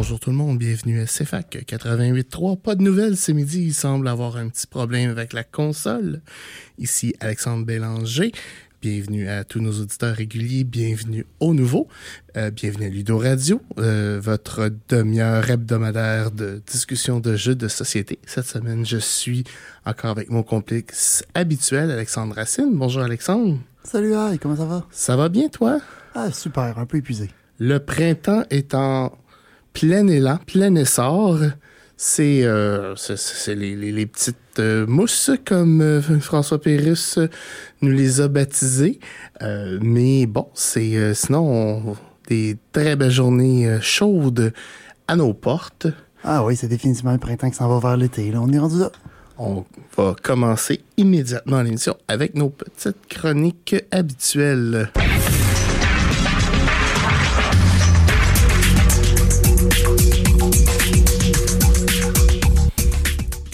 Bonjour tout le monde, bienvenue à CFAC 88.3. Pas de nouvelles ce midi, il semble avoir un petit problème avec la console. Ici Alexandre Bélanger. Bienvenue à tous nos auditeurs réguliers, bienvenue au nouveau, euh, bienvenue à Ludo Radio, euh, votre demi-heure hebdomadaire de discussion de jeux de société. Cette semaine, je suis encore avec mon complice habituel, Alexandre Racine. Bonjour Alexandre. Salut, Aïe, comment ça va? Ça va bien toi? Ah, super, un peu épuisé. Le printemps est en plein élan, plein essor. C'est euh, les, les- les petites euh, mousses, comme euh, François Pérusse nous les a baptisées. Mais bon, c'est sinon on- des très belles journées chaudes à nos portes. Ah oui, c'est définitivement le printemps qui s'en va vers l'été. On est rendu là. On va commencer immédiatement l'émission avec nos petites chroniques habituelles.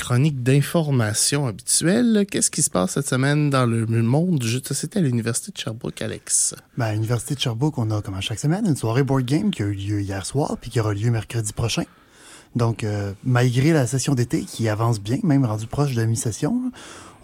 Chronique d'information habituelle. Qu'est-ce qui se passe cette semaine dans le monde du jeu de société à l'Université de Sherbrooke, Alex? Ben, à l'Université de Sherbrooke, on a, comme à chaque semaine, une soirée board game qui a eu lieu hier soir puis qui aura lieu mercredi prochain. Donc, euh, malgré la session d'été qui avance bien, même rendu proche de la mi-session,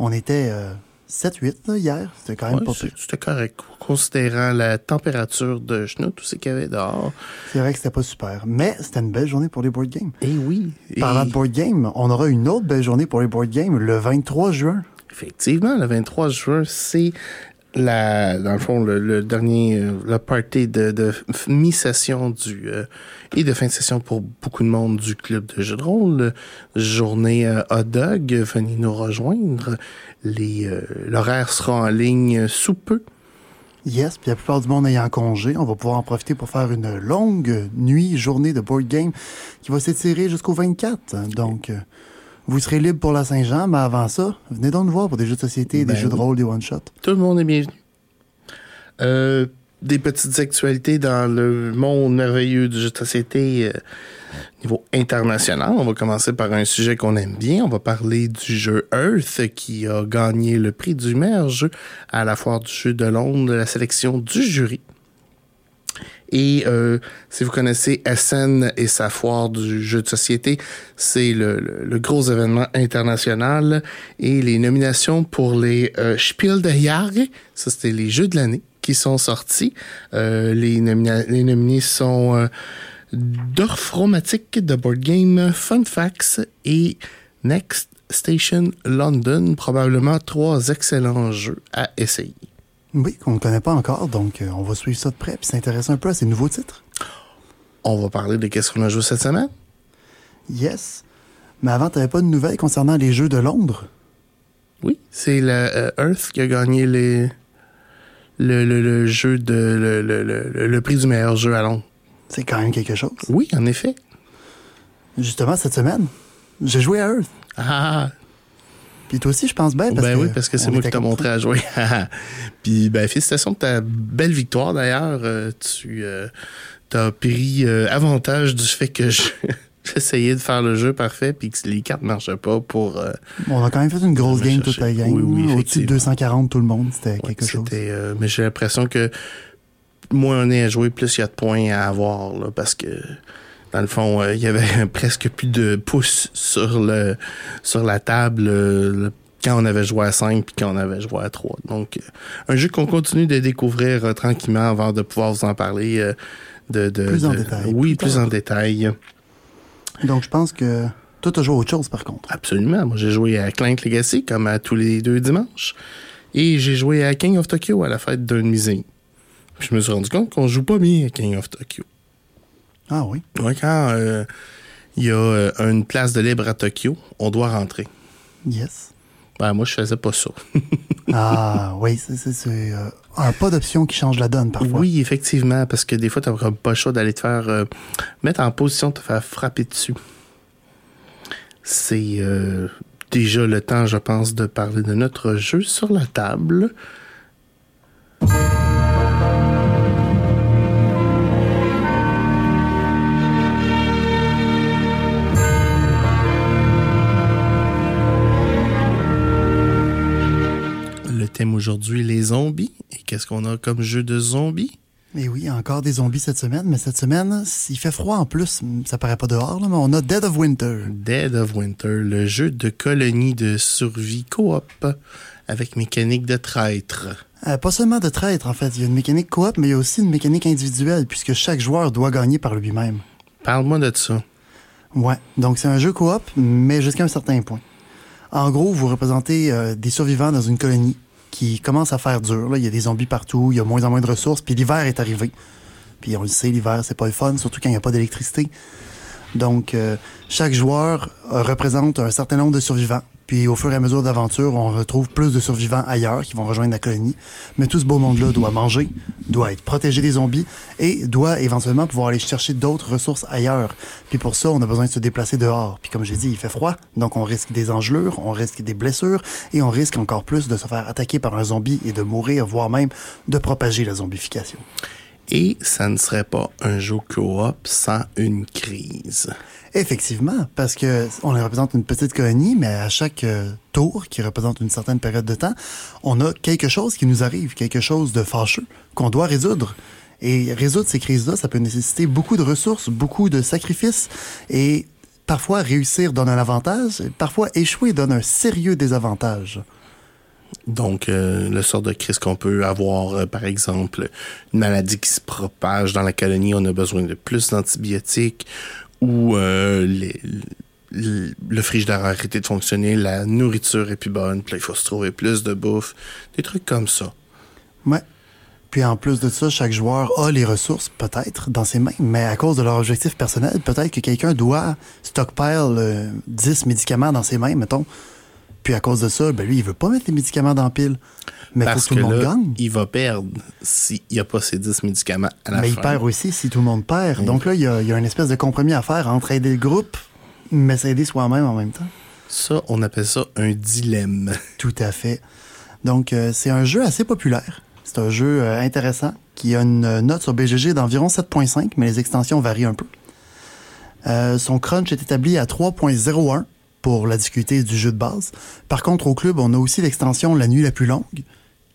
on était euh, 7-8 là, hier. C'était quand même Ouais, pas c'est- pire. C'était correct, considérant la température de genoux, tout ce qu'il y avait dehors. C'est vrai que c'était pas super. Mais c'était une belle journée pour les board games. Et oui. et- Parlant de board game, on aura une autre belle journée pour les board games le 23 juin. Effectivement, le 23 juin, c'est la, dans le fond, le, le dernier, euh, le party de, de mi-session du, euh, et de fin de session pour beaucoup de monde du club de jeux de rôle. Journée euh, hot dog, venez nous rejoindre. Les, euh, l'horaire sera en ligne sous peu. Yes, puis la plupart du monde ayant congé, on va pouvoir en profiter pour faire une longue nuit, journée de board game qui va s'étirer jusqu'au 24. Donc, euh, vous serez libre pour la Saint-Jean, mais avant ça, venez donc nous voir pour des jeux de société, Ben des jeux de rôle, des one-shots. Tout le monde est bienvenu. Euh, des petites actualités dans le monde merveilleux du jeu de société euh, niveau international. On va commencer par un sujet qu'on aime bien. On va parler du jeu Earth qui a gagné le prix du meilleur jeu à la foire du jeu de Londres la sélection du jury. Et euh, si vous connaissez Essen et sa foire du jeu de société, c'est le, le- le gros événement international. Et les nominations pour les euh, Spiel des Jahres, ça c'était les jeux de l'année qui sont sortis. Euh, les, nominés sont euh, Dorfromatic de Board Game, Fun Facts et Next Station London. Probablement trois excellents jeux à essayer. Oui, qu'on ne connaît pas encore, donc euh, on va suivre ça de près puis s'intéresser un peu à ces nouveaux titres. On va parler de qu'est-ce qu'on a joué cette semaine? Yes. Mais avant, tu pas de nouvelles concernant les jeux de Londres? Oui, c'est la euh, Earth qui a gagné les, le, le, le jeu de le, le, le, le prix du meilleur jeu à Londres. C'est quand même quelque chose. Oui, en effet. Justement, cette semaine, j'ai joué à Earth. Ah, Puis toi aussi, je pense bien. Parce ben que oui, parce que c'est moi qui t'ai montré à jouer. Puis, ben, félicitations de ta belle victoire d'ailleurs. Euh, tu euh, as pris euh, avantage du fait que je- j'essayais de faire le jeu parfait puis que les cartes ne marchaient pas pour. euh, On a quand même fait une grosse game toute la gang. Oui, oui, Au-dessus de effectivement. 240 tout le monde, c'était ouais, quelque chose. euh, mais j'ai l'impression que moins on est à jouer, plus il y a de points à avoir là, parce que. Dans le fond, euh, il y avait presque plus de pouces sur le sur la table le- quand on avait joué à 5 puis quand on avait joué à 3. Donc, un jeu qu'on continue de découvrir tranquillement avant de pouvoir vous en parler de, de- Plus en détail, Oui, plus en détail. Donc, je pense que toi, t'as joué à autre chose, par contre. Absolument. Moi, j'ai joué à Clank Legacy comme à tous les deux dimanches. Et j'ai joué à King of Tokyo à la fête d'un amis. Puis je me suis rendu compte qu'on joue pas bien à King of Tokyo. Ah oui. Ouais, quand euh, il y a euh, une place de libre à Tokyo, on doit rentrer. Yes. Ben, moi, je faisais pas ça. Ah oui, c'est euh, un pas d'option qui change la donne parfois. Oui, effectivement, parce que des fois, t'as comme pas le choix d'aller te faire euh, mettre en position de te faire frapper dessus. C'est euh, déjà le temps, je pense, de parler de notre jeu sur la table. Thème aujourd'hui, les zombies. Et qu'est-ce qu'on a comme jeu de zombies? Et oui, encore des zombies cette semaine, mais cette semaine, il fait froid en plus. Ça paraît pas dehors, là, mais on a Dead of Winter. Dead of Winter, le jeu de colonie de survie coop avec mécanique de traître. Euh, pas seulement de traître, en fait. Il y a une mécanique coop, mais il y a aussi une mécanique individuelle, puisque chaque joueur doit gagner par lui-même. Parle-moi de ça. Ouais, donc c'est un jeu coop, mais jusqu'à un certain point. En gros, vous représentez euh, des survivants dans une colonie qui commence à faire dur. Là. Il y a des zombies partout, il y a moins en moins de ressources, puis l'hiver est arrivé. Puis on le sait, l'hiver, c'est pas le fun, surtout quand il n'y a pas d'électricité. Donc, euh, chaque joueur euh, représente un certain nombre de survivants. Puis au fur et à mesure d'aventure, on retrouve plus de survivants ailleurs qui vont rejoindre la colonie. Mais tout ce beau monde-là doit manger, doit être protégé des zombies et doit éventuellement pouvoir aller chercher d'autres ressources ailleurs. Puis pour ça, on a besoin de se déplacer dehors. Puis comme j'ai dit, il fait froid, donc on risque des engelures, on risque des blessures et on risque encore plus de se faire attaquer par un zombie et de mourir, voire même de propager la zombification. Et ça ne serait pas un jeu coop sans une crise. Effectivement, parce que on représente une petite colonie, mais à chaque euh, tour, qui représente une certaine période de temps, on a quelque chose qui nous arrive, quelque chose de fâcheux qu'on doit résoudre. Et résoudre ces crises-là, ça peut nécessiter beaucoup de ressources, beaucoup de sacrifices, et parfois réussir donne un avantage, parfois échouer donne un sérieux désavantage. Donc, euh, le sort de crise qu'on peut avoir, euh, par exemple, une maladie qui se propage dans la colonie, on a besoin de plus d'antibiotiques, ou euh, le, frigidaire a arrêté de fonctionner, la nourriture est plus bonne, puis il faut se trouver plus de bouffe, des trucs comme ça. Ouais. Puis en plus de ça, chaque joueur a les ressources, peut-être, dans ses mains, mais à cause de leur objectif personnel, peut-être que quelqu'un doit stockpile euh, 10 médicaments dans ses mains, mettons. Puis à cause de ça, ben lui, il veut pas mettre les médicaments dans la pile. Mais Parce faut que tout le monde là, gagne. il va perdre s'il n'y a pas ces 10 médicaments à la Mais il fin. perd aussi si tout le monde perd. Donc là, il y, a, il y a une espèce de compromis à faire entre aider le groupe, mais s'aider soi-même en même temps. Ça, on appelle ça un dilemme. Tout à fait. Donc, euh, c'est un jeu assez populaire. C'est un jeu euh, intéressant qui a une euh, note sur BGG d'environ 7.5, mais les extensions varient un peu. Euh, son crunch est établi à 3.01 pour la difficulté du jeu de base. Par contre, au club, on a aussi l'extension La nuit la plus longue,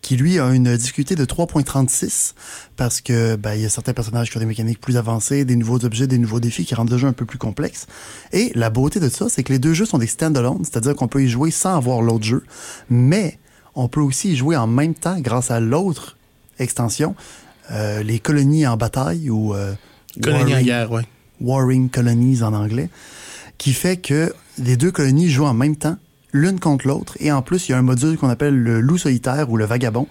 qui lui a une difficulté de 3.36 parce que ben, il y a certains personnages qui ont des mécaniques plus avancées, des nouveaux objets, des nouveaux défis qui rendent le jeu un peu plus complexe. Et la beauté de ça, c'est que les deux jeux sont des stand-alone, c'est-à-dire qu'on peut y jouer sans avoir l'autre jeu, mais on peut aussi y jouer en même temps grâce à l'autre extension, euh, les colonies en bataille ou euh, Colonie en Warring- guerre, ouais. Warring Colonies en anglais, qui fait que les deux colonies jouent en même temps, l'une contre l'autre, et en plus, il y a un module qu'on appelle le loup solitaire ou le vagabond,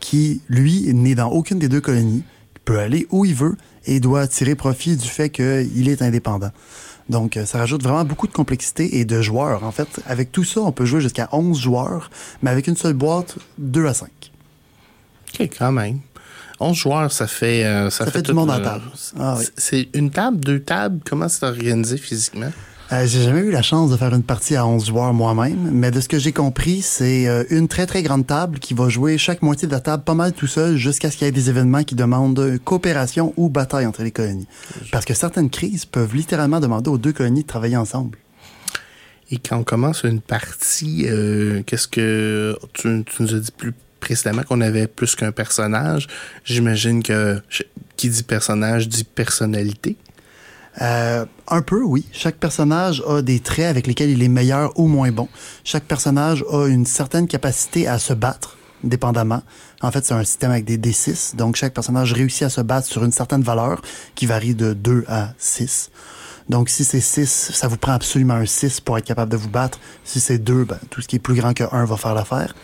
qui, lui, n'est dans aucune des deux colonies, peut aller où il veut et doit tirer profit du fait qu'il est indépendant. Donc, euh, ça rajoute vraiment beaucoup de complexité et de joueurs. En fait, avec tout ça, on peut jouer jusqu'à 11 joueurs, mais avec une seule boîte, 2 à 5. OK, quand même. 11 joueurs, ça fait... euh, ça, Ça fait du tout monde à le- table. Ah oui. C'est une table, deux tables? Comment c'est organisé physiquement? Euh, j'ai jamais eu la chance de faire une partie à 11 joueurs moi-même, mais de ce que j'ai compris, c'est euh, une très très grande table qui va jouer chaque moitié de la table pas mal tout seul jusqu'à ce qu'il y ait des événements qui demandent coopération ou bataille entre les colonies. Parce que certaines crises peuvent littéralement demander aux deux colonies de travailler ensemble. Et quand on commence une partie, euh, qu'est-ce que... Tu, nous as dit plus précédemment qu'on avait plus qu'un personnage? J'imagine que qui dit personnage dit personnalité. Euh, un peu, oui. Chaque personnage a des traits avec lesquels il est meilleur ou moins bon. Chaque personnage a une certaine capacité à se battre, dépendamment. En fait, c'est un système avec des D6, donc chaque personnage réussit à se battre sur une certaine valeur qui varie de 2 à 6. Donc, si c'est 6, ça vous prend absolument un 6 pour être capable de vous battre. Si c'est 2, ben, tout ce qui est plus grand que 1 va faire l'affaire.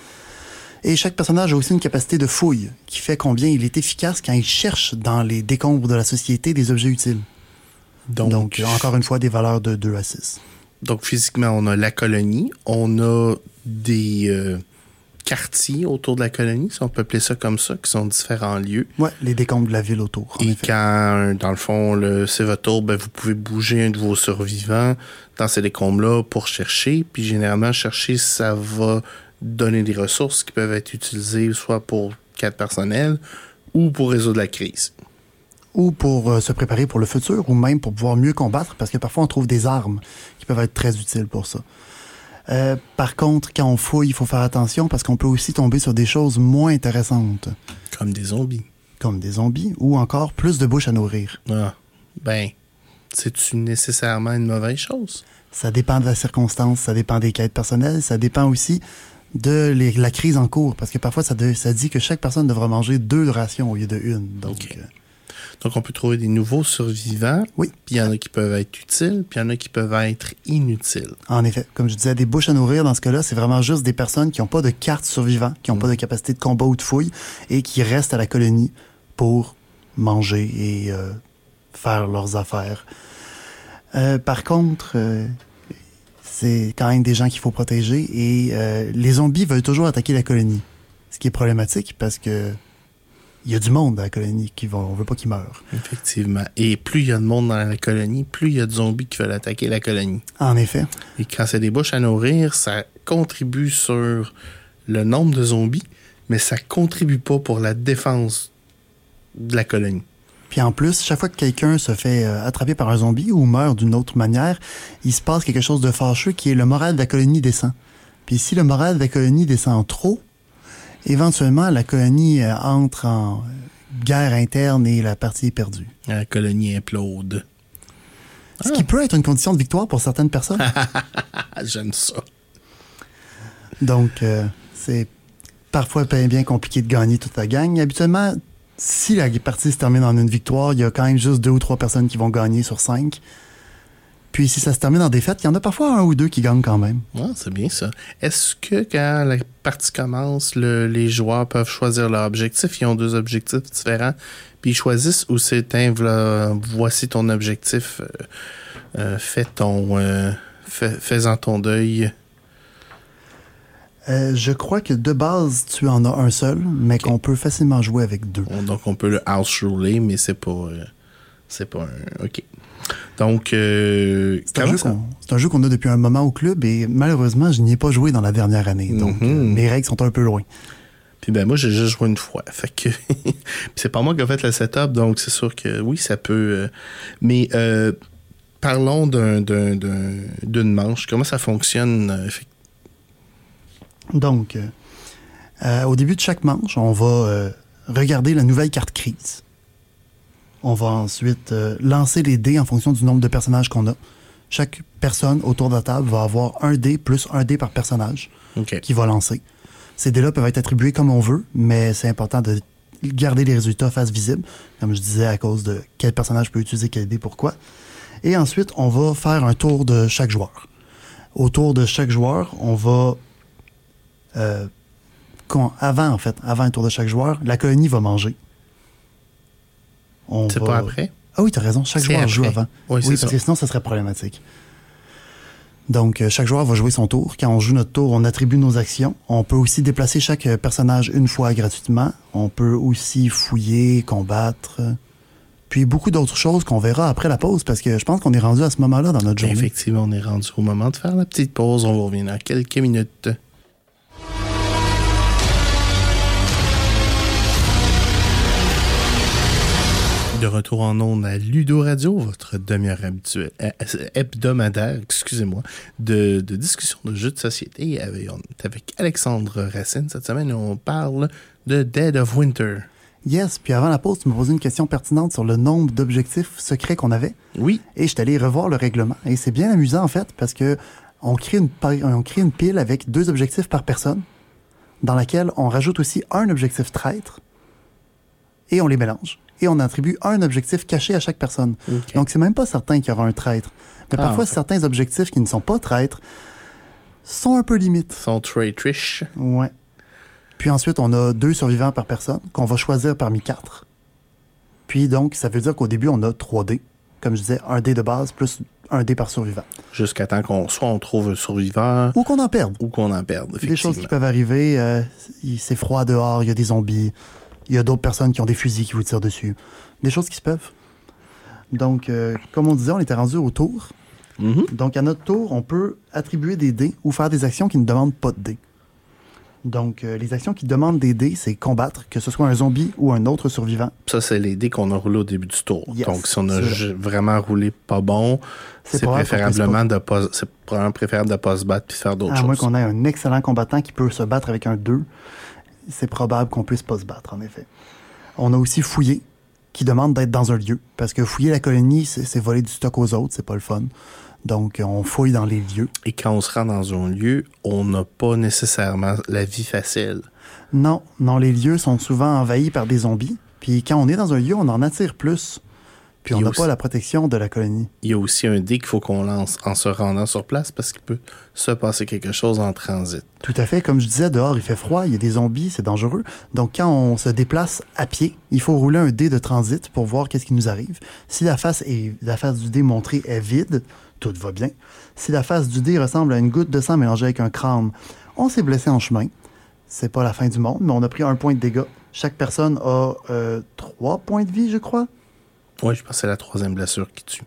Et chaque personnage a aussi une capacité de fouille, qui fait combien il est efficace quand il cherche dans les décombres de la société des objets utiles. Donc, Donc, encore une fois, des valeurs de 2 à 6. donc physiquement, on a la colonie, on a des euh, quartiers autour de la colonie, si on peut appeler ça comme ça, qui sont différents lieux. Ouais, les décombres de la ville autour. en Et effet. quand, dans le fond, le, c'est votre tour, ben, vous pouvez bouger un de vos survivants dans ces décombres-là pour chercher. Puis généralement, chercher, ça va donner des ressources qui peuvent être utilisées soit pour quatre personnels ou pour résoudre la crise. Ou pour euh, se préparer pour le futur, ou même pour pouvoir mieux combattre, parce que parfois on trouve des armes qui peuvent être très utiles pour ça. Euh, par contre, quand on fouille, il faut faire attention parce qu'on peut aussi tomber sur des choses moins intéressantes, Comme des zombies. comme des zombies ou encore plus de bouches à nourrir. Ah, ben, c'est-tu nécessairement une mauvaise chose? Ça dépend de la circonstance, ça dépend des quêtes personnelles, ça dépend aussi de les- la crise en cours, parce que parfois ça, de- ça dit que chaque personne devra manger deux rations au lieu de une. Donc, Ok. Donc, on peut trouver des nouveaux survivants. Oui. Puis il y en a qui peuvent être utiles, puis il y en a qui peuvent être inutiles. En effet, comme je disais, des bouches à nourrir dans ce cas-là, c'est vraiment juste des personnes qui n'ont pas de carte survivant, qui n'ont pas de capacité de combat ou de fouille et qui restent à la colonie pour manger et euh, faire leurs affaires. Euh, par contre, euh, c'est quand même des gens qu'il faut protéger et les zombies veulent toujours attaquer la colonie. Ce qui est problématique parce que il y a du monde à la colonie qui va, on veut pas qu'ils meurent. Effectivement. Et plus il y a de monde dans la colonie, plus il y a de zombies qui veulent attaquer la colonie. En effet, Et quand c'est des bouches à nourrir, ça contribue sur le nombre de zombies, mais ça contribue pas pour la défense de la colonie. Puis en plus, chaque fois que quelqu'un se fait euh, attraper par un zombie ou meurt d'une autre manière, il se passe quelque chose de fâcheux qui est le moral de la colonie descend. Puis si le moral de la colonie descend trop, éventuellement la colonie euh, entre en guerre interne et la partie est perdue. La colonie implode. Ce qui peut être une condition de victoire pour certaines personnes. Ah, j'aime ça. Donc, euh, c'est parfois bien compliqué de gagner toute la gang. Habituellement, si la partie se termine en une victoire, il y a quand même juste deux ou trois personnes qui vont gagner sur cinq. Puis si ça se termine en défaite, il y en a parfois un ou deux qui gagnent quand même. Ouais, c'est bien ça. Est-ce que quand la partie commence, le- les joueurs peuvent choisir leur objectif? Ils ont deux objectifs différents, puis ils choisissent ou c'est un voici ton objectif, euh, euh, fais ton, euh, fais- fais-en ton deuil. Euh, je crois que de base, tu en as un seul, mais qu'on peut facilement jouer avec deux. On- Donc on peut le house ruler, mais c'est pas, euh, c'est pas un, ok. Donc, euh, C'est un, jeu ça- qu'on- c'est un jeu qu'on a depuis un moment au club et malheureusement, je n'y ai pas joué dans la dernière année. Donc, Mhm. euh, mes règles sont un peu loin. Puis ben moi j'ai juste joué une fois. Fait que c'est pas moi qui ai fait le setup, donc c'est sûr que oui, ça peut. euh, Mais euh, parlons d'un, d'un- d'un- d'une manche. Comment ça fonctionne? Donc, euh, au début de chaque manche, on va euh, regarder la nouvelle carte crise. On va ensuite euh, lancer les dés en fonction du nombre de personnages qu'on a. Chaque personne autour de la table va avoir un dé plus un dé par personnage qui va lancer. Ces dés-là peuvent être attribués comme on veut, mais c'est important de garder les résultats face visible, comme je disais, à cause de quel personnage peut utiliser quel dé, pourquoi. Et ensuite, on va faire un tour de chaque joueur. Autour de chaque joueur, on va euh, quand- avant, en fait, avant un tour de chaque joueur, la colonie va manger. C'est va- pas après? Ah oui, t'as raison, chaque joueur joue avant. Oui, c'est parce ça. que sinon, ça serait problématique. Donc, euh, chaque joueur va jouer son tour. Quand on joue notre tour, on attribue nos actions. On peut aussi déplacer chaque euh, personnage une fois gratuitement. On peut aussi fouiller, combattre. Puis beaucoup d'autres choses qu'on verra après la pause, parce que je pense qu'on est rendu à ce moment-là dans notre journée. Effectivement, on est rendu au moment de faire la petite pause. On va revenir dans quelques minutes. De retour en ondes à Ludo Radio, votre demi-heure habituelle, euh, hebdomadaire, excusez-moi, de, de discussion de jeux de société. Avec, on est avec Alexandre Racine. Cette semaine, on parle de Dead of Winter. Yes, puis avant la pause, tu me posais une question pertinente sur le nombre d'objectifs secrets qu'on avait. Oui, Et je suis allé revoir le règlement. Et c'est bien amusant, en fait, parce que on crée, une, pa- on crée une pile avec deux objectifs par personne, dans laquelle on rajoute aussi un objectif traître, et on les mélange. Et on attribue un objectif caché à chaque personne. Ok. Donc, c'est même pas certain qu'il y aura un traître. Mais Ah, parfois, certains objectifs qui ne sont pas traîtres sont un peu limites. son traitrish. Ouais. Puis ensuite, on a deux survivants par personne qu'on va choisir parmi quatre. Puis donc, ça veut dire qu'au début, on a 3 dés. Comme je disais, un dé de base plus un dé par survivant. Jusqu'à temps qu'on soit on trouve un surviveur Ou qu'on en perde. ou qu'on en perde. Des choses qui peuvent arriver. euh, c'est froid dehors, il y a des zombies. Il y a d'autres personnes qui ont des fusils qui vous tirent dessus. Des choses qui se peuvent. Donc, euh, comme on disait, on était rendu au tour. Mhm. Donc, à notre tour, on peut attribuer des dés ou faire des actions qui ne demandent pas de dés. Donc, euh, les actions qui demandent des dés, c'est combattre, que ce soit un zombie ou un autre survivant. Ça, c'est les dés qu'on a roulés au début du tour. Yes, Donc, si on a vraiment roulé pas bon, C'est préférablement de pas, c'est probablement préférable de pas se battre puis faire d'autres À moins choses. qu'on ait un excellent combattant qui peut se battre avec un 2, c'est probable qu'on puisse pas se battre, en effet. On a aussi fouillé, qui demande d'être dans un lieu. Parce que fouiller la colonie, c'est c'est voler du stock aux autres, c'est pas le fun. Donc, on fouille dans les lieux. Et quand on se rend dans un lieu, on n'a pas nécessairement la vie facile. Non, non, les lieux sont souvent envahis par des zombies. Puis quand on est dans un lieu, on en attire plus. Puis on Il y a n'a aussi- pas la protection de la colonie. Il y a aussi un dé qu'il faut qu'on lance en se rendant sur place parce qu'il peut se passer quelque chose en transit. Tout à fait. Comme je disais, dehors, il fait froid, il y a des zombies, c'est dangereux. Donc, quand on se déplace à pied, il faut rouler un dé de transit pour voir qu'est-ce qui nous arrive. Si la face, est, la face du dé montrée est vide, tout va bien. Si la face du dé ressemble à une goutte de sang mélangée avec un crâne, on s'est blessé en chemin. C'est pas la fin du monde, mais on a pris un point de dégâts. Chaque personne a euh, trois points de vie, je crois. Oui, je pense que c'est la troisième blessure qui tue.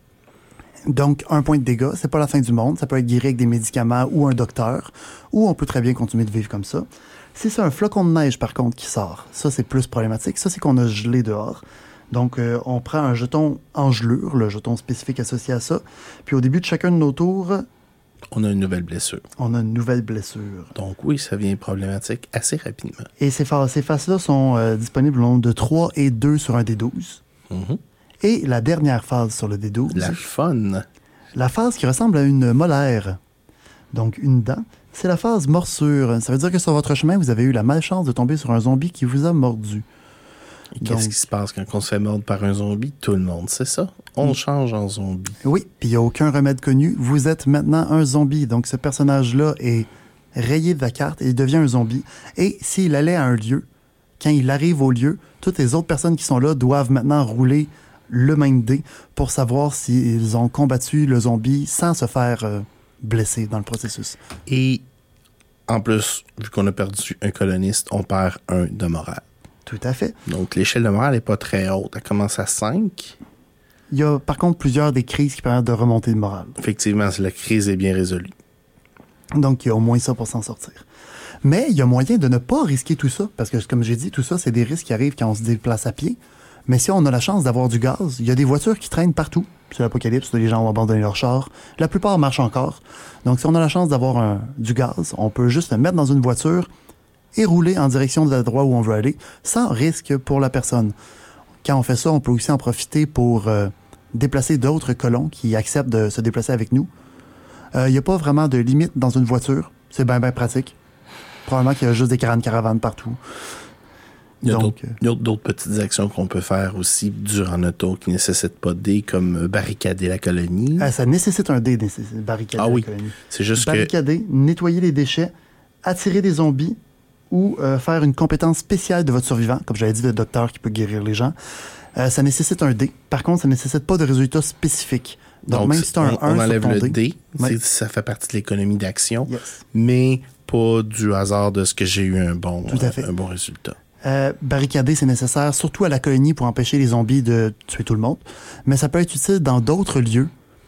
Donc, un point de dégâts, c'est pas la fin du monde. Ça peut être guéri avec des médicaments ou un docteur, ou on peut très bien continuer de vivre comme ça. Si c'est un flocon de neige, par contre, qui sort, ça, c'est plus problématique. Ça, c'est qu'on a gelé dehors. Donc, euh, on prend un jeton en gelure, le jeton spécifique associé à ça. Puis, au début de chacun de nos tours, On a une nouvelle blessure. on a une nouvelle blessure. Donc oui, ça devient problématique assez rapidement. Et ces, ces phases-là sont euh, disponibles au nombre de 3 et 2 sur un des 12. Mhm. Et la dernière phase sur le D12, La fun. La phase qui ressemble à une molaire, donc une dent, c'est la phase morsure. Ça veut dire que sur votre chemin, vous avez eu la malchance de tomber sur un zombie qui vous a mordu. Qu'est-ce qui se passe quand on se fait mordre par un zombie? Tout le monde sait ça. On change en zombie. Oui, puis il n'y a aucun remède connu. Vous êtes maintenant un zombie. Donc ce personnage-là est rayé de la carte et il devient un zombie. Et s'il allait à un lieu, quand il arrive au lieu, toutes les autres personnes qui sont là doivent maintenant rouler le même dé pour savoir s'ils ont combattu le zombie sans se faire euh, blesser dans le processus. Et en plus, vu qu'on a perdu un coloniste, on perd un de morale. Tout à fait. Donc l'échelle de morale n'est pas très haute. Elle commence à 5. Il y a par contre plusieurs des crises qui permettent de remonter le moral. Effectivement, la crise est bien résolue. Donc il y a au moins ça pour s'en sortir. Mais il y a moyen de ne pas risquer tout ça, parce que comme j'ai dit, tout ça, c'est des risques qui arrivent quand on se déplace à pied. Mais si on a la chance d'avoir du gaz, il y a des voitures qui traînent partout. C'est l'apocalypse, les gens ont abandonné leur char. La plupart marchent encore. Donc si on a la chance d'avoir du gaz, on peut juste le mettre dans une voiture et rouler en direction de l'endroit où on veut aller, sans risque pour la personne. Quand on fait ça, on peut aussi en profiter pour euh, déplacer d'autres colons qui acceptent de se déplacer avec nous. Euh, Il n'y a pas vraiment de limite dans une voiture. C'est bien, bien pratique. Probablement qu'il y a juste des caravanes partout. Il y a Donc, d'autres- petites actions qu'on peut faire aussi durant notre tour qui ne nécessitent pas de dés, comme barricader la colonie. euh, ça nécessite un dé, barricader Ah la oui. colonie. C'est juste que Barricader, nettoyer les déchets, attirer des zombies ou euh, faire une compétence spéciale de votre survivant, comme j'avais dit, le docteur qui peut guérir les gens. Euh, ça nécessite un dé. Par contre, ça ne nécessite pas de résultats spécifiques. Donc, donc, même si tu as un on, 1 on sur enlève ton le dé, Ouais. ça fait partie de l'économie d'action, yes. mais pas du hasard de ce que j'ai eu un bon, Tout à fait. un bon résultat. Euh, barricader, c'est nécessaire, surtout à la colonie pour empêcher les zombies de tuer tout le monde. Mais ça peut être utile dans d'autres lieux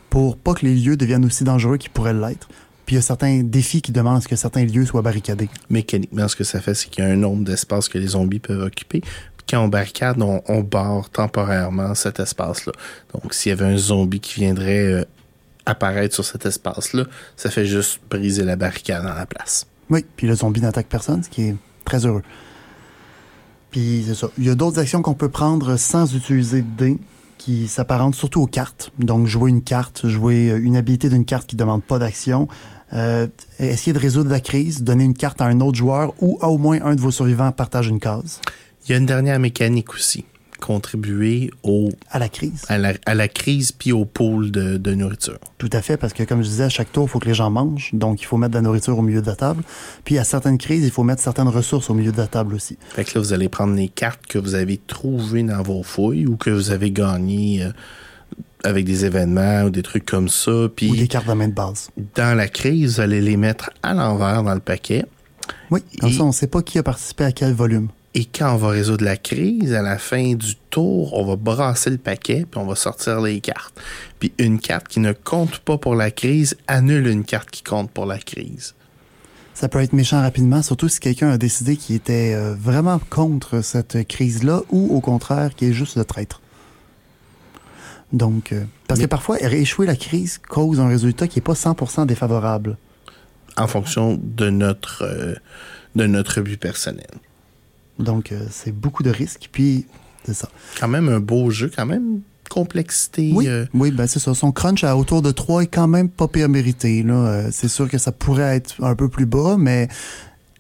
pour pas que les lieux deviennent aussi dangereux qu'ils pourraient l'être. Puis il y a certains défis qui demandent à ce que certains lieux soient barricadés. Mécaniquement, ce que ça fait, c'est qu'il y a un nombre d'espaces que les zombies peuvent occuper. Puis quand on barricade, on, on barre temporairement cet espace-là. Donc, s'il y avait un zombie qui viendrait euh, apparaître sur cet espace-là, ça fait juste briser la barricade dans la place. Oui, puis le zombie n'attaque personne, ce qui est très heureux. Puis c'est ça. Il y a d'autres actions qu'on peut prendre sans utiliser de dés qui s'apparentent surtout aux cartes. Donc jouer une carte, jouer euh, une habilité d'une carte qui ne demande pas d'action. Euh, essayer de résoudre la crise, donner une carte à un autre joueur ou à au moins un de vos survivants partage une case. Il y a une dernière mécanique aussi. Contribuer au, À la crise. à, la, à la crise puis au pool de, de nourriture. Tout à fait, parce que comme je disais, à chaque tour, il faut que les gens mangent. Donc, il faut mettre de la nourriture au milieu de la table. Puis, à certaines crises, il faut mettre certaines ressources au milieu de la table aussi. Fait que là, vous allez prendre les cartes que vous avez trouvées dans vos fouilles ou que vous avez gagnées euh, avec des événements ou des trucs comme ça. Puis Ou des cartes de main de base. dans la crise, vous allez les mettre à l'envers dans le paquet. Oui, comme Et- ça, on ne sait pas qui a participé à quel volume. Et quand on va résoudre la crise, à la fin du tour, on va brasser le paquet, puis on va sortir les cartes. Puis une carte qui ne compte pas pour la crise annule une carte qui compte pour la crise. Ça peut être méchant rapidement, surtout si quelqu'un a décidé qu'il était euh, vraiment contre cette crise-là ou au contraire qui est juste le traître. Donc, euh, parce Mais- que parfois, échouer la crise cause un résultat qui n'est pas 100% défavorable. En fonction de notre, euh, de notre but personnel. Donc, euh, c'est beaucoup de risques. Puis, c'est ça. Quand même un beau jeu, quand même complexité. Oui, euh, oui ben c'est ça. Son crunch à autour de 3 est quand même pas pire mérité. Là. Euh, c'est sûr que ça pourrait être un peu plus bas, mais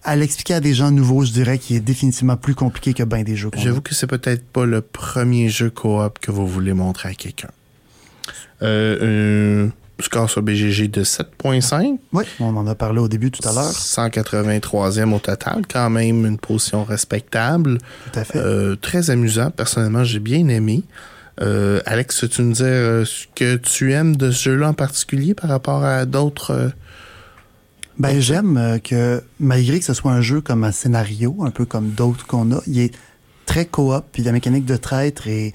à l'expliquer à des gens nouveaux, je dirais qu'il est définitivement plus compliqué que bien des jeux. J'avoue que c'est peut-être pas le premier jeu coop que vous voulez montrer à quelqu'un. Euh, score sur BGG de 7.5. Oui, on en a parlé au début tout à l'heure. 183e au total, quand même une position respectable. Tout à fait. Euh, très amusant. Personnellement, j'ai bien aimé. Euh, Alex, tu nous dire euh, ce que tu aimes de ce jeu-là en particulier par rapport à d'autres. Ben, j'aime que malgré que ce soit un jeu comme un scénario, un peu comme d'autres qu'on a, il est très coop, puis la mécanique de traître est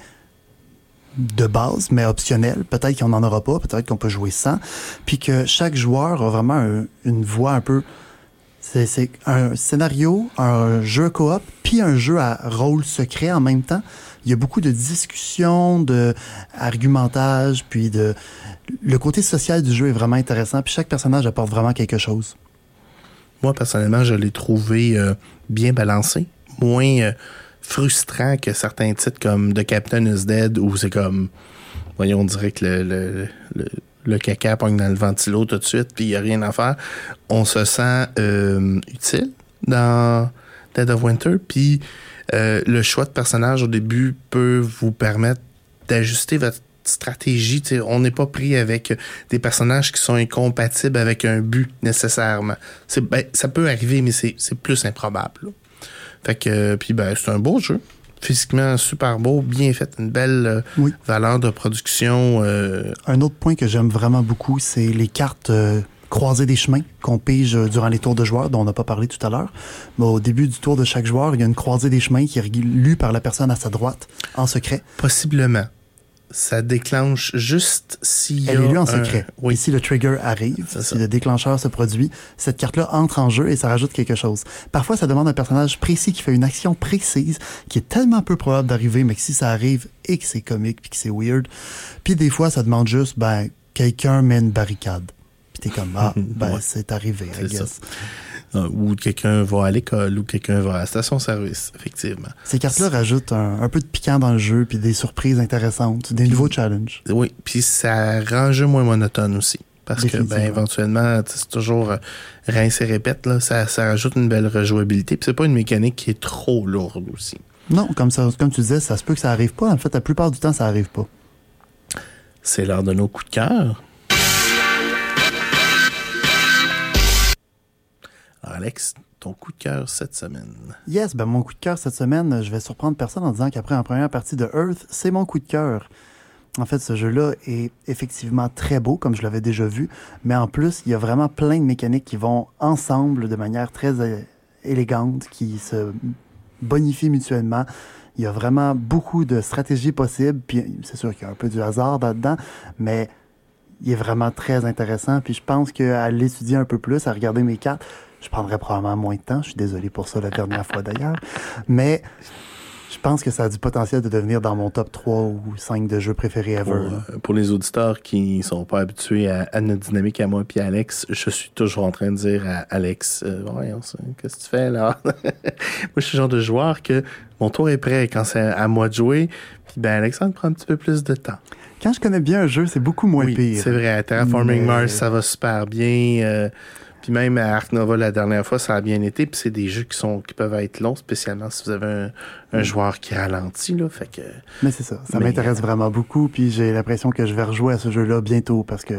de base, mais optionnelle. Peut-être qu'on n'en aura pas, peut-être qu'on peut jouer sans. Puis que chaque joueur a vraiment un- une voix un peu... C'est un scénario, un jeu coop, puis un jeu à rôle secret en même temps. Il y a beaucoup de discussions, de argumentage, puis de... Le côté social du jeu est vraiment intéressant, puis chaque personnage apporte vraiment quelque chose. Moi, personnellement, je l'ai trouvé euh, bien balancé. Moins euh, frustrant que certains titres comme The Captain is Dead où c'est comme. Voyons, on dirait que le, le, le, caca pogne dans le ventilo tout de suite, puis il n'y a rien à faire. On se sent euh, utile dans Dead of Winter, puis euh, le choix de personnage au début peut vous permettre d'ajuster votre stratégie. On n'est pas pris avec des personnages qui sont incompatibles avec un but nécessairement. Ben, ça peut arriver, mais c'est, plus improbable. Fait que, puis ben, c'est un beau jeu. Physiquement super beau, bien fait, une belle euh, Oui. valeur de production. euh, Un autre point que j'aime vraiment beaucoup, c'est les cartes euh, croisées des chemins qu'on pige durant les tours de joueurs, dont on n'a pas parlé tout à l'heure. Mais au début du tour de chaque joueur, il y a une croisée des chemins qui est lue par la personne à sa droite, en secret. possiblement. Ça déclenche juste s'il y Elle a est lue en un- secret. Oui. Et si le trigger arrive, si ça. le déclencheur se produit, cette carte-là entre en jeu et ça rajoute quelque chose. Parfois, ça demande un personnage précis qui fait une action précise qui est tellement peu probable d'arriver, mais que si ça arrive et que c'est comique puis que c'est weird. Puis des fois, ça demande juste, ben, quelqu'un met une barricade. Puis t'es comme, ah, ben, Ouais. c'est arrivé, I C'est ça. Euh, ou quelqu'un va à l'école, ou quelqu'un va à la station-service, effectivement. Ces cartes-là rajoutent un, un peu de piquant dans le jeu puis des surprises intéressantes, des nouveaux challenges. Oui, puis ça rend le jeu moins monotone aussi. Parce que, ben, éventuellement, c'est toujours euh, rince et répète, là, ça, ça rajoute une belle rejouabilité. Puis c'est pas une mécanique qui est trop lourde aussi. Non, comme ça, comme tu disais, ça se peut que ça arrive pas. En fait, la plupart du temps, ça arrive pas. C'est l'heure de nos coups de cœur. Alors, Alex, ton coup de cœur cette semaine. Yes, ben mon coup de cœur cette semaine, je vais surprendre personne en disant qu'après la première partie de Earth, c'est mon coup de cœur. En fait, ce jeu-là est effectivement très beau, comme je l'avais déjà vu, mais en plus, il y a vraiment plein de mécaniques qui vont ensemble de manière très euh, élégante, qui se bonifient mutuellement. Il y a vraiment beaucoup de stratégies possibles, puis c'est sûr qu'il y a un peu du hasard là-dedans, mais il est vraiment très intéressant. Puis je pense qu'à l'étudier un peu plus, à regarder mes cartes, je prendrais probablement moins de temps. Je suis désolé pour ça la dernière fois d'ailleurs. Mais je pense que ça a du potentiel de devenir dans mon top 3 ou 5 de jeux préférés ever. Pour, euh, pour les auditeurs qui sont pas habitués à, à notre dynamique à moi puis à Alex, je suis toujours en train de dire à Alex, euh, voyons, qu'est-ce que tu fais là? moi, je suis le genre de joueur que mon tour est prêt quand c'est à moi de jouer. Puis ben, Alexandre prend un petit peu plus de temps. Quand je connais bien un jeu, c'est beaucoup moins oui, pire. c'est vrai. Terraforming Mais- Mars, ça va super bien. euh, puis même à Ark Nova, la dernière fois, ça a bien été. Puis c'est des jeux qui sont qui peuvent être longs, spécialement si vous avez un, un joueur qui ralentit. Là, fait que Mais c'est ça. Ça m'intéresse vraiment beaucoup. Puis j'ai l'impression que je vais rejouer à ce jeu-là bientôt parce que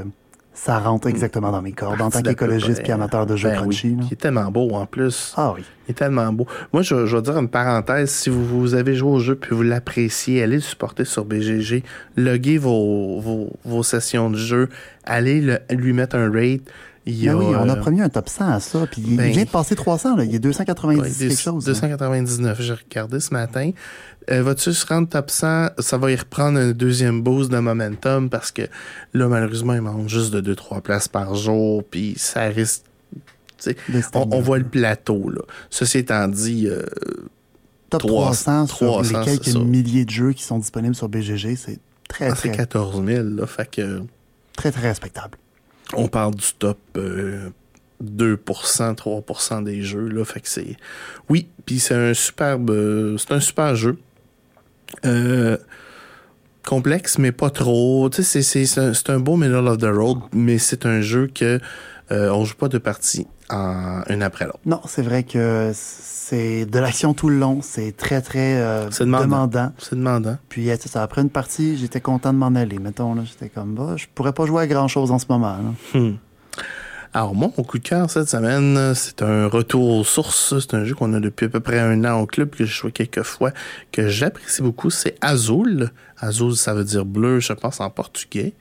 Ça rentre exactement dans mes cordes. En tant de la qu'écologiste coupe, puis amateur de jeux ben crunchy. Il est tellement beau en plus. Ah oui. Il est tellement beau. Moi, je, je vais dire une parenthèse. Si vous, vous avez joué au jeu puis vous l'appréciez, allez le supporter sur BGG. Loguez vos, vos, vos sessions de jeu. Allez le- lui mettre un rate. Il Ben a, oui, on a euh, promis un top 100 à ça. Puis il ben- vient de passer 300. Là. Il est 290 ouais, quelque chose. là. 299. J'ai regardé ce matin. Euh, Va-tu se rendre top 100? Ça va y reprendre un deuxième boost de momentum parce que là, malheureusement, il manque juste de 2-3 places par jour. Puis ça risque. On, voit le plateau. Là. Ceci étant dit, euh, top 300, 300 sur 300, les quelques milliers de jeux qui sont disponibles sur BGG. C'est très, ah, très, 14 000. Là, fait que. très, très respectable. On parle du top euh, 2%, 3% des jeux. Là, fait que c'est. Oui, puis c'est un superbe. euh, C'est un super jeu. Euh, complexe, mais pas trop. C'est- c'est c'est un, c'est un beau middle of the road, mais c'est un jeu que euh, on joue pas deux parties en une après l'autre. Non, c'est vrai que c'est de l'action tout le long. C'est très, très euh, demandant. demandant. C'est demandant. Puis ça, après une partie, j'étais content de m'en aller. Mettons, là, j'étais comme, bah, je pourrais pas jouer à grand-chose en ce moment. là. Hmm. Alors, moi, mon coup de cœur cette semaine, c'est un retour aux sources. C'est un jeu qu'on a depuis à peu près un an au club, que j'ai joué quelques fois, que j'apprécie beaucoup. C'est Azul. Azul, ça veut dire bleu, je pense, en portugais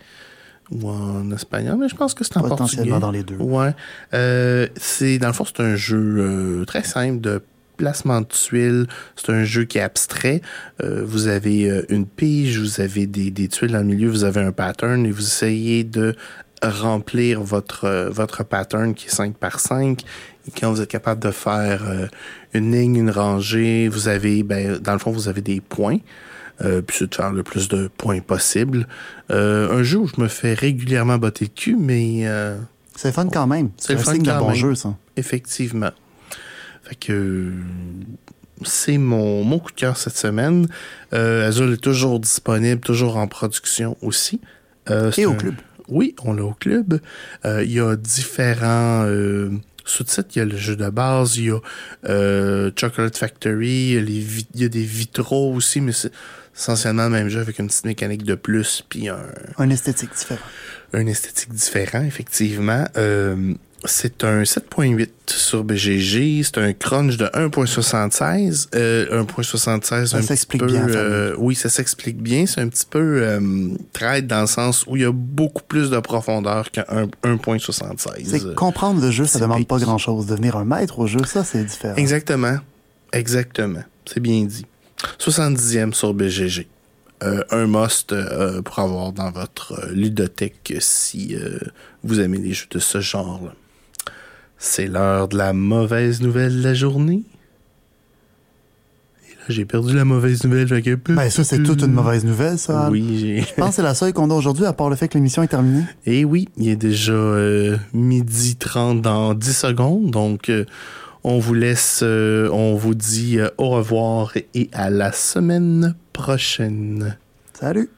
ou en espagnol, mais je pense que c'est en portugais. Potentiellement dans les deux. Ouais. Euh, c'est, dans le fond, c'est un jeu euh, très simple de placement de tuiles. C'est un jeu qui est abstrait. Euh, vous avez euh, une pige, vous avez des, des tuiles dans le milieu, vous avez un pattern et vous essayez de remplir votre, euh, votre pattern qui est 5 par 5. Et quand vous êtes capable de faire euh, une ligne, une rangée, vous avez, ben, dans le fond, vous avez des points. Euh, puis c'est de faire le plus de points possible. Euh, un jeu où je me fais régulièrement botter le cul, mais euh, C'est fun quand même. C'est le un fun signe quand bon même. jeu, ça. Effectivement. Fait que c'est mon, mon coup de cœur cette semaine. Euh, Azul est toujours disponible, toujours en production aussi. Euh, Et au un- club. Oui, on l'a au club. Euh, Il y a différents sous-titres. Il y a le jeu de base, il y a Chocolate Factory, il y y a des vitraux aussi, mais c'est essentiellement le même jeu avec une petite mécanique de plus, puis un, Un esthétique différent. un esthétique différent, effectivement. Euh, c'est un 7.8 sur BGG. C'est un crunch de 1.76. Euh, 1.76, Ça un s'explique bien, euh, oui, ça s'explique bien. C'est un petit peu euh, trade dans le sens où il y a beaucoup plus de profondeur qu'un 1.76. C'est comprendre le jeu, ça demande pas grand-chose. Devenir un maître au jeu, ça, c'est différent. Exactement. Exactement. C'est bien dit. 70e sur BGG. Euh, un must euh, pour avoir dans votre euh, ludothèque si euh, vous aimez les jeux de ce genre-là. C'est l'heure de la mauvaise nouvelle de la journée. Et là, j'ai perdu la mauvaise nouvelle. Fait que... Ben, ça, c'est toute une mauvaise nouvelle, ça. Oui, j'ai... Je pense que c'est la seule qu'on a aujourd'hui, à part le fait que l'émission est terminée. Et oui, il est déjà midi 30 dans 10 secondes. Donc, on vous laisse, euh, on vous dit euh, au revoir et à la semaine prochaine. Salut!